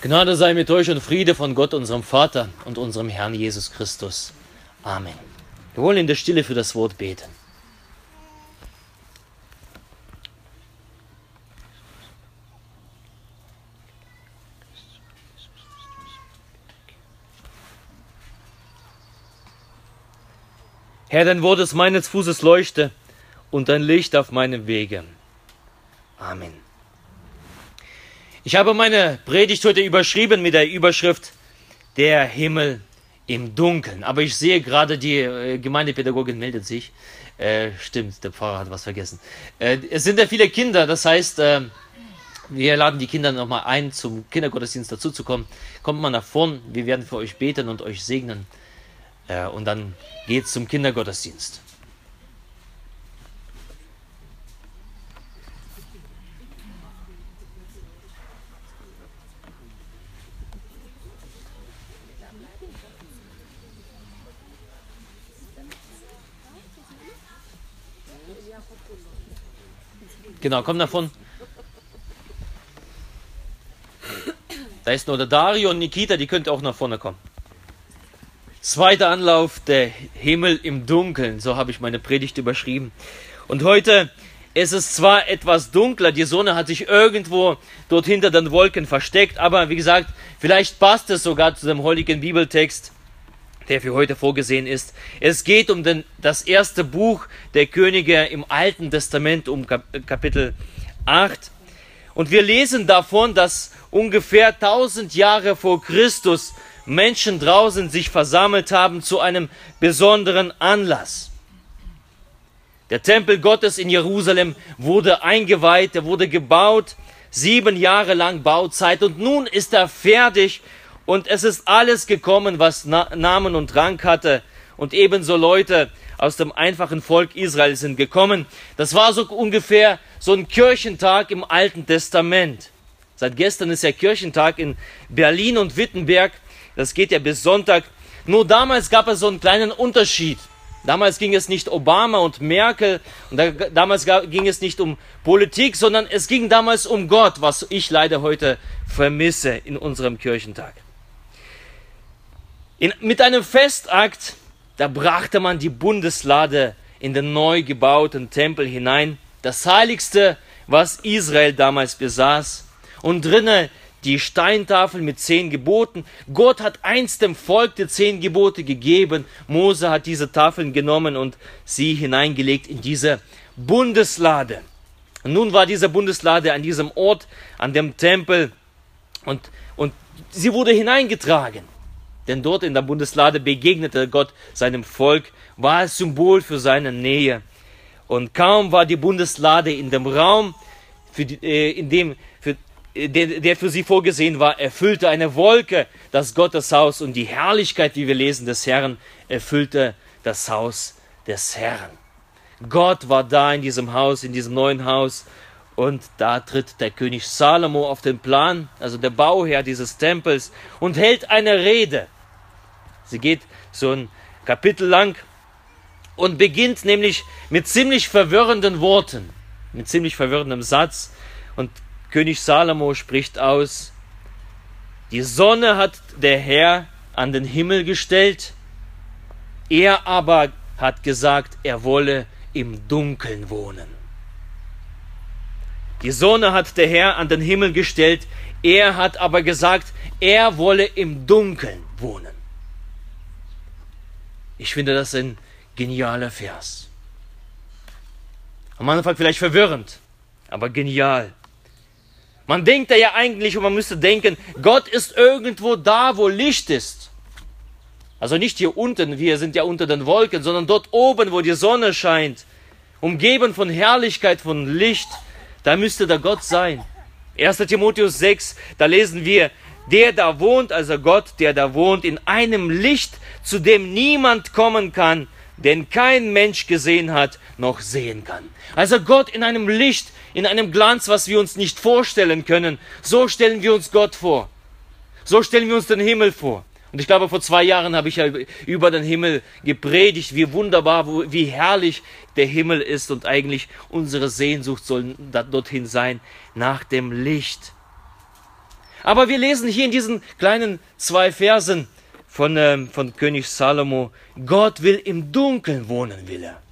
Gnade sei mit euch und Friede von Gott, unserem Vater und unserem Herrn Jesus Christus. Amen. Wir wollen in der Stille für das Wort beten. Herr, dein Wort ist meines Fußes Leuchte und dein Licht auf meinem Wege. Amen. Ich habe meine Predigt heute überschrieben mit der Überschrift Der Himmel im Dunkeln. Aber ich sehe gerade, die äh, Gemeindepädagogin meldet sich. Äh, stimmt, der Pfarrer hat was vergessen. Äh, es sind ja viele Kinder, das heißt, äh, wir laden die Kinder nochmal ein, zum Kindergottesdienst dazuzukommen. Kommt mal nach vorn, wir werden für euch beten und euch segnen. Äh, und dann geht's zum Kindergottesdienst. Genau, komm davon. Da ist nur der Dario und Nikita, die könnt auch nach vorne kommen. Zweiter Anlauf, der Himmel im Dunkeln, so habe ich meine Predigt überschrieben. Und heute ist es zwar etwas dunkler, die Sonne hat sich irgendwo dort hinter den Wolken versteckt, aber wie gesagt, vielleicht passt es sogar zu dem heutigen Bibeltext, der für heute vorgesehen ist. Es geht um den, das erste Buch der Könige im Alten Testament, um Kapitel 8. Und wir lesen davon, dass ungefähr 1000 Jahre vor Christus Menschen draußen sich versammelt haben zu einem besonderen Anlass. Der Tempel Gottes in Jerusalem wurde eingeweiht, er wurde gebaut, sieben Jahre lang Bauzeit und nun ist er fertig und es ist alles gekommen, was Namen und Rang hatte und ebenso Leute aus dem einfachen Volk Israel sind gekommen. Das war so ungefähr so ein Kirchentag im Alten Testament. Seit gestern ist ja Kirchentag in Berlin und Wittenberg das geht ja bis Sonntag. Nur damals gab es so einen kleinen Unterschied. Damals ging es nicht Obama und Merkel und da, damals ging es nicht um Politik, sondern es ging damals um Gott, was ich leider heute vermisse in unserem Kirchentag. In, mit einem Festakt, da brachte man die Bundeslade in den neu gebauten Tempel hinein, das Heiligste, was Israel damals besaß. Und drinnen die Steintafel mit zehn Geboten. Gott hat einst dem Volk die zehn Gebote gegeben. Mose hat diese Tafeln genommen und sie hineingelegt in diese Bundeslade. Und nun war diese Bundeslade an diesem Ort, an dem Tempel und, und sie wurde hineingetragen. Denn dort in der Bundeslade begegnete Gott seinem Volk, war es Symbol für seine Nähe. Und kaum war die Bundeslade in dem Raum, die, äh, in dem der, der für sie vorgesehen war, erfüllte eine Wolke das Gotteshaus und die Herrlichkeit, wie wir lesen, des Herrn erfüllte das Haus des Herrn. Gott war da in diesem Haus, in diesem neuen Haus und da tritt der König Salomo auf den Plan, also der Bauherr dieses Tempels, und hält eine Rede. Sie geht so ein Kapitel lang und beginnt nämlich mit ziemlich verwirrenden Worten, mit ziemlich verwirrendem Satz und König Salomo spricht aus, die Sonne hat der Herr an den Himmel gestellt, er aber hat gesagt, er wolle im Dunkeln wohnen. Die Sonne hat der Herr an den Himmel gestellt, er hat aber gesagt, er wolle im Dunkeln wohnen. Ich finde das ein genialer Vers. Am Anfang vielleicht verwirrend, aber genial. Man denkt ja eigentlich und man müsste denken, Gott ist irgendwo da, wo Licht ist. Also nicht hier unten, wir sind ja unter den Wolken, sondern dort oben, wo die Sonne scheint, umgeben von Herrlichkeit, von Licht, da müsste der Gott sein. 1. Timotheus 6, da lesen wir, der da wohnt, also Gott, der da wohnt, in einem Licht, zu dem niemand kommen kann, den kein Mensch gesehen hat, noch sehen kann. Also Gott in einem Licht, in einem Glanz, was wir uns nicht vorstellen können. So stellen wir uns Gott vor. So stellen wir uns den Himmel vor. Und ich glaube, vor zwei Jahren habe ich ja über den Himmel gepredigt, wie wunderbar, wie herrlich der Himmel ist und eigentlich unsere Sehnsucht soll dorthin sein, nach dem Licht. Aber wir lesen hier in diesen kleinen zwei Versen von, äh, von König Salomo, Gott will im Dunkeln wohnen, will er.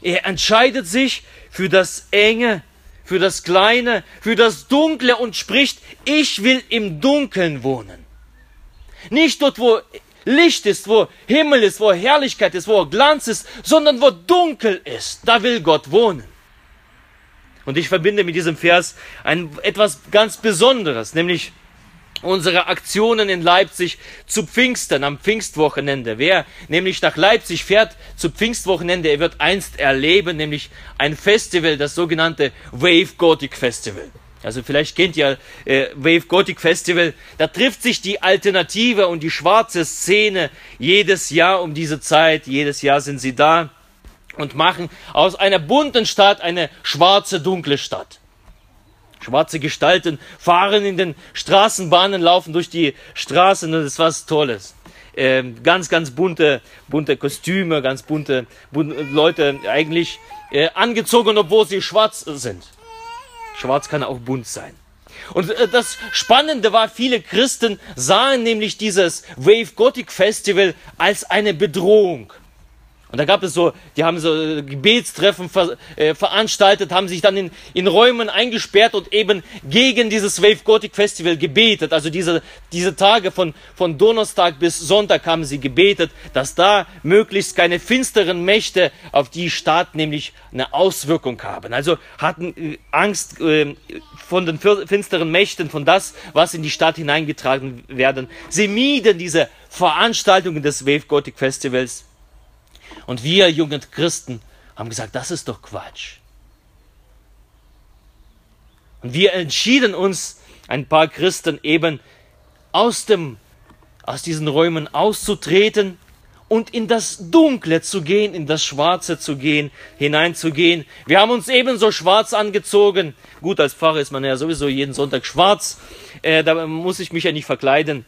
Er entscheidet sich für das Enge, für das Kleine, für das Dunkle und spricht, ich will im Dunkeln wohnen. Nicht dort, wo Licht ist, wo Himmel ist, wo Herrlichkeit ist, wo Glanz ist, sondern wo dunkel ist. Da will Gott wohnen. Und ich verbinde mit diesem Vers ein, etwas ganz Besonderes, nämlich unsere Aktionen in Leipzig zu Pfingsten am Pfingstwochenende. Wer nämlich nach Leipzig fährt zu Pfingstwochenende, er wird einst erleben, nämlich ein Festival, das sogenannte Wave Gothic Festival. Also vielleicht kennt ihr äh, Wave Gothic Festival. Da trifft sich die alternative und die schwarze Szene jedes Jahr um diese Zeit. Jedes Jahr sind sie da und machen aus einer bunten Stadt eine schwarze, dunkle Stadt. Schwarze Gestalten fahren in den Straßenbahnen, laufen durch die Straßen und das ist was Tolles. Ähm, ganz, ganz bunte, bunte Kostüme, ganz bunte, bunte Leute eigentlich äh, angezogen, obwohl sie schwarz sind. Schwarz kann auch bunt sein. Und äh, das Spannende war, viele Christen sahen nämlich dieses Wave Gothic Festival als eine Bedrohung. Und da gab es so, die haben so äh, Gebetstreffen ver, äh, veranstaltet, haben sich dann in, in Räumen eingesperrt und eben gegen dieses Wave Gothic Festival gebetet. Also diese, diese Tage von, von Donnerstag bis Sonntag haben sie gebetet, dass da möglichst keine finsteren Mächte auf die Stadt nämlich eine Auswirkung haben. Also hatten äh, Angst äh, von den finsteren Mächten, von das, was in die Stadt hineingetragen werden. Sie mieden diese Veranstaltungen des Wave Gothic Festivals und wir jungen Christen haben gesagt, das ist doch Quatsch. Und wir entschieden uns, ein paar Christen eben aus dem, aus diesen Räumen auszutreten und in das Dunkle zu gehen, in das Schwarze zu gehen, hineinzugehen. Wir haben uns ebenso schwarz angezogen. Gut, als Pfarrer ist man ja sowieso jeden Sonntag schwarz. Äh, da muss ich mich ja nicht verkleiden.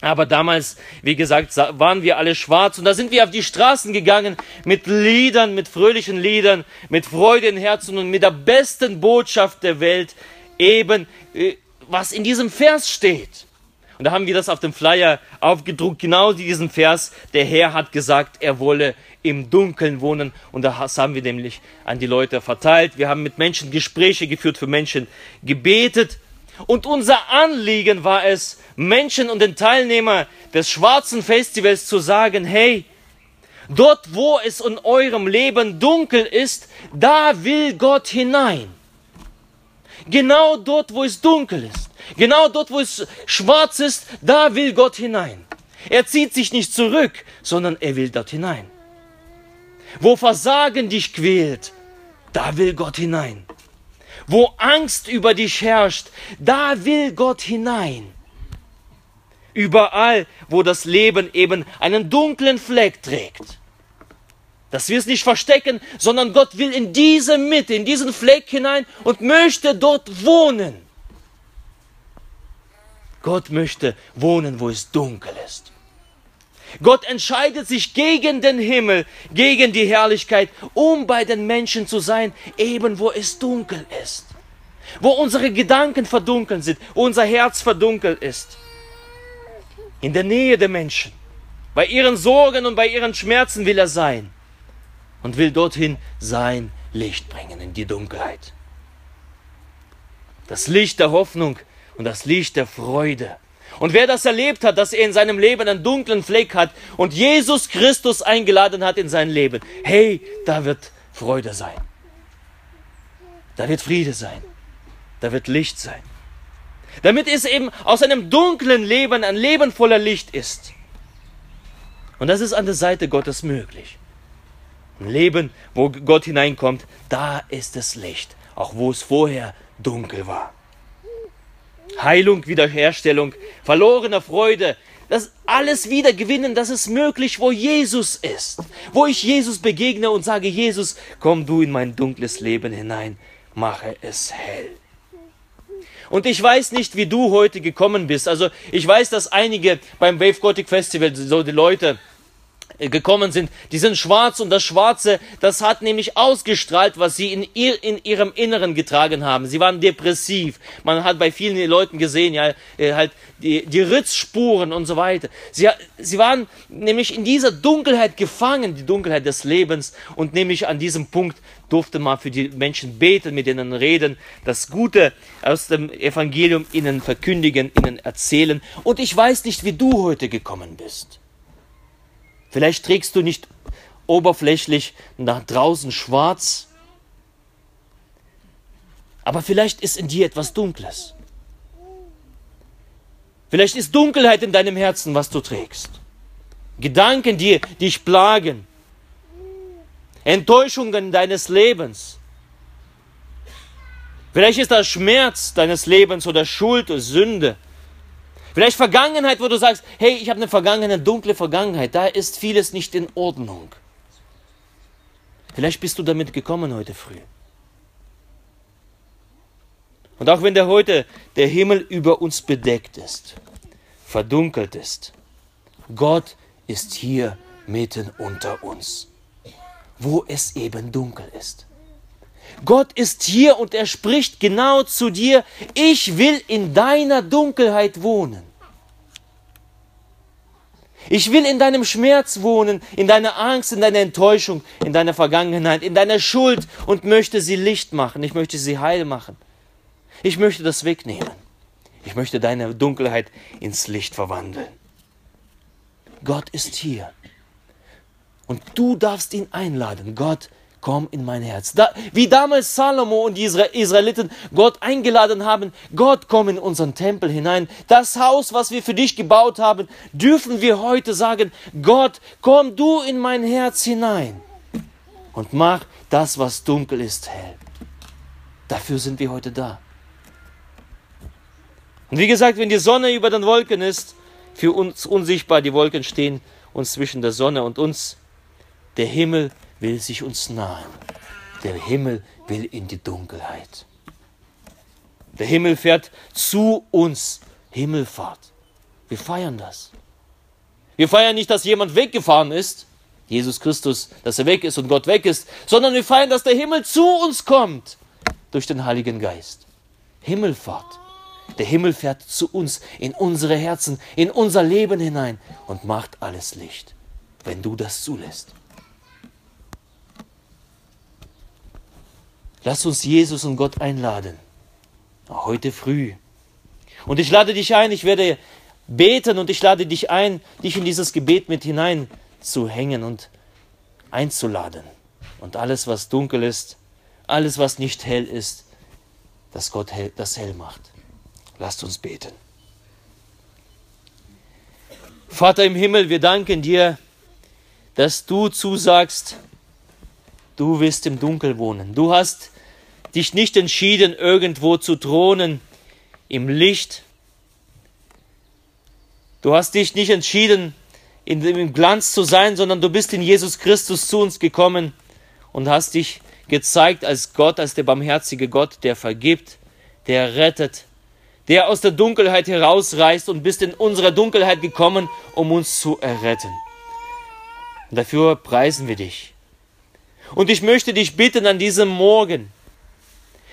Aber damals, wie gesagt, waren wir alle schwarz und da sind wir auf die Straßen gegangen mit Liedern, mit fröhlichen Liedern, mit Freude in Herzen und mit der besten Botschaft der Welt, eben äh, was in diesem Vers steht. Und da haben wir das auf dem Flyer aufgedruckt, genau diesen Vers. Der Herr hat gesagt, er wolle im Dunkeln wohnen. Und das haben wir nämlich an die Leute verteilt. Wir haben mit Menschen Gespräche geführt, für Menschen gebetet. Und unser Anliegen war es, Menschen und den Teilnehmer des schwarzen Festivals zu sagen, hey, dort wo es in eurem Leben dunkel ist, da will Gott hinein. Genau dort, wo es dunkel ist, genau dort, wo es schwarz ist, da will Gott hinein. Er zieht sich nicht zurück, sondern er will dort hinein. Wo Versagen dich quält, da will Gott hinein. Wo Angst über dich herrscht, da will Gott hinein. Überall, wo das Leben eben einen dunklen Fleck trägt. Dass wir es nicht verstecken, sondern Gott will in diese Mitte, in diesen Fleck hinein und möchte dort wohnen. Gott möchte wohnen, wo es dunkel ist. Gott entscheidet sich gegen den Himmel, gegen die Herrlichkeit, um bei den Menschen zu sein, eben wo es dunkel ist. Wo unsere Gedanken verdunkelt sind, unser Herz verdunkelt ist. In der Nähe der Menschen. Bei ihren Sorgen und bei ihren Schmerzen will er sein. Und will dorthin sein Licht bringen in die Dunkelheit. Das Licht der Hoffnung und das Licht der Freude und wer das erlebt hat, dass er in seinem Leben einen dunklen Fleck hat und Jesus Christus eingeladen hat in sein Leben, hey, da wird Freude sein. Da wird Friede sein. Da wird Licht sein. Damit es eben aus einem dunklen Leben ein Leben voller Licht ist. Und das ist an der Seite Gottes möglich. Ein Leben, wo Gott hineinkommt, da ist es Licht, auch wo es vorher dunkel war. Heilung, Wiederherstellung, verlorene Freude, das alles wieder gewinnen, das ist möglich, wo Jesus ist. Wo ich Jesus begegne und sage, Jesus, komm du in mein dunkles Leben hinein, mache es hell. Und ich weiß nicht, wie du heute gekommen bist. Also ich weiß, dass einige beim Wave Gothic Festival, so die Leute, gekommen sind, die sind schwarz und das Schwarze, das hat nämlich ausgestrahlt, was sie in, ihr, in ihrem Inneren getragen haben. Sie waren depressiv. Man hat bei vielen Leuten gesehen, ja, äh, halt die, die Ritzspuren und so weiter. Sie, sie waren nämlich in dieser Dunkelheit gefangen, die Dunkelheit des Lebens und nämlich an diesem Punkt durfte man für die Menschen beten, mit ihnen reden, das Gute aus dem Evangelium ihnen verkündigen, ihnen erzählen. Und ich weiß nicht, wie du heute gekommen bist. Vielleicht trägst du nicht oberflächlich nach draußen schwarz, aber vielleicht ist in dir etwas Dunkles. Vielleicht ist Dunkelheit in deinem Herzen, was du trägst. Gedanken, die dich plagen. Enttäuschungen deines Lebens. Vielleicht ist das Schmerz deines Lebens oder Schuld oder Sünde. Vielleicht Vergangenheit, wo du sagst, hey, ich habe eine Vergangenheit, dunkle Vergangenheit, da ist vieles nicht in Ordnung. Vielleicht bist du damit gekommen heute früh. Und auch wenn der heute der Himmel über uns bedeckt ist, verdunkelt ist, Gott ist hier mitten unter uns, wo es eben dunkel ist. Gott ist hier und er spricht genau zu dir, ich will in deiner Dunkelheit wohnen. Ich will in deinem Schmerz wohnen, in deiner Angst, in deiner Enttäuschung, in deiner Vergangenheit, in deiner Schuld und möchte sie Licht machen. Ich möchte sie heil machen. Ich möchte das wegnehmen. Ich möchte deine Dunkelheit ins Licht verwandeln. Gott ist hier. Und du darfst ihn einladen. Gott, komm in mein Herz. Da, wie damals Salomo und die Israeliten Gott eingeladen haben, Gott, komm in unseren Tempel hinein. Das Haus, was wir für dich gebaut haben, dürfen wir heute sagen, Gott, komm du in mein Herz hinein und mach das, was dunkel ist, hell. Dafür sind wir heute da. Und wie gesagt, wenn die Sonne über den Wolken ist, für uns unsichtbar, die Wolken stehen uns zwischen der Sonne und uns, der Himmel will sich uns nahen. Der Himmel will in die Dunkelheit. Der Himmel fährt zu uns. Himmelfahrt. Wir feiern das. Wir feiern nicht, dass jemand weggefahren ist, Jesus Christus, dass er weg ist und Gott weg ist, sondern wir feiern, dass der Himmel zu uns kommt durch den Heiligen Geist. Himmelfahrt. Der Himmel fährt zu uns, in unsere Herzen, in unser Leben hinein und macht alles Licht, wenn du das zulässt. Lass uns Jesus und Gott einladen. Heute früh. Und ich lade dich ein, ich werde beten und ich lade dich ein, dich in dieses Gebet mit hinein zu hängen und einzuladen. Und alles, was dunkel ist, alles, was nicht hell ist, dass Gott hell, das hell macht. Lasst uns beten. Vater im Himmel, wir danken dir, dass du zusagst, du wirst im Dunkel wohnen. Du hast dich nicht entschieden, irgendwo zu thronen im Licht. Du hast dich nicht entschieden, in dem Glanz zu sein, sondern du bist in Jesus Christus zu uns gekommen und hast dich gezeigt als Gott, als der barmherzige Gott, der vergibt, der rettet, der aus der Dunkelheit herausreißt und bist in unsere Dunkelheit gekommen, um uns zu erretten. Und dafür preisen wir dich. Und ich möchte dich bitten an diesem Morgen,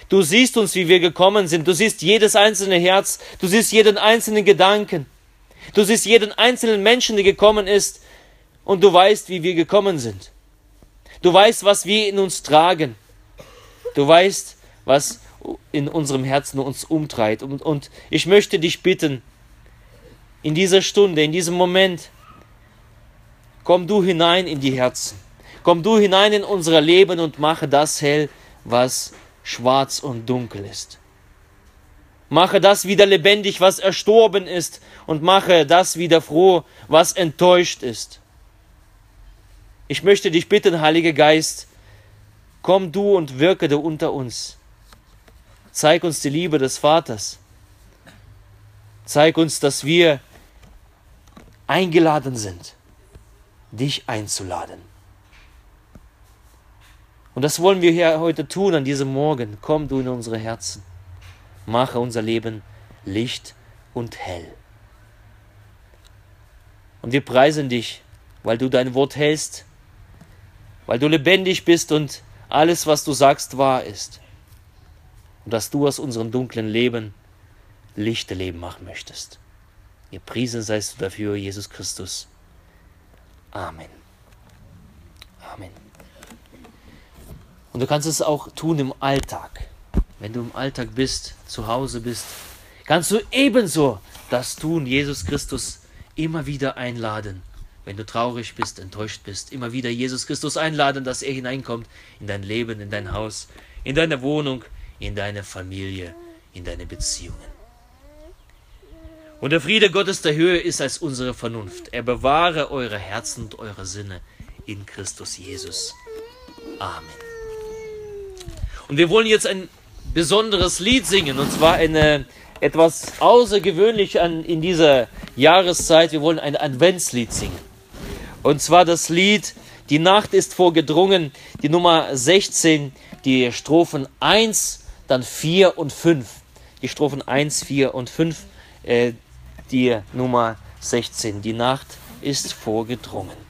Du siehst uns, wie wir gekommen sind. Du siehst jedes einzelne Herz. Du siehst jeden einzelnen Gedanken. Du siehst jeden einzelnen Menschen, der gekommen ist. Und du weißt, wie wir gekommen sind. Du weißt, was wir in uns tragen. Du weißt, was in unserem Herzen uns umtreibt. Und, und ich möchte dich bitten, in dieser Stunde, in diesem Moment, komm du hinein in die Herzen. Komm du hinein in unser Leben und mache das hell, was schwarz und dunkel ist. Mache das wieder lebendig, was erstorben ist, und mache das wieder froh, was enttäuscht ist. Ich möchte dich bitten, Heiliger Geist, komm du und wirke du unter uns. Zeig uns die Liebe des Vaters. Zeig uns, dass wir eingeladen sind, dich einzuladen. Und das wollen wir hier heute tun an diesem Morgen. Komm du in unsere Herzen. Mache unser Leben Licht und hell. Und wir preisen dich weil du dein Wort hältst, weil du lebendig bist und alles, was du sagst, wahr ist. Und dass du aus unserem dunklen Leben lichte Leben machen möchtest. Gepriesen seist du dafür, Jesus Christus. Amen. Amen. Und du kannst es auch tun im Alltag. Wenn du im Alltag bist, zu Hause bist, kannst du ebenso das tun, Jesus Christus immer wieder einladen. Wenn du traurig bist, enttäuscht bist, immer wieder Jesus Christus einladen, dass er hineinkommt in dein Leben, in dein Haus, in deine Wohnung, in deine Familie, in deine Beziehungen. Und der Friede Gottes der Höhe ist als unsere Vernunft. Er bewahre eure Herzen und eure Sinne in Christus Jesus. Amen. Und wir wollen jetzt ein besonderes Lied singen, und zwar eine etwas außergewöhnlich an, in dieser Jahreszeit. Wir wollen ein Adventslied singen. Und zwar das Lied Die Nacht ist vorgedrungen, die Nummer 16, die Strophen 1, dann 4 und 5. Die Strophen 1, 4 und 5, äh, die Nummer 16. Die Nacht ist vorgedrungen.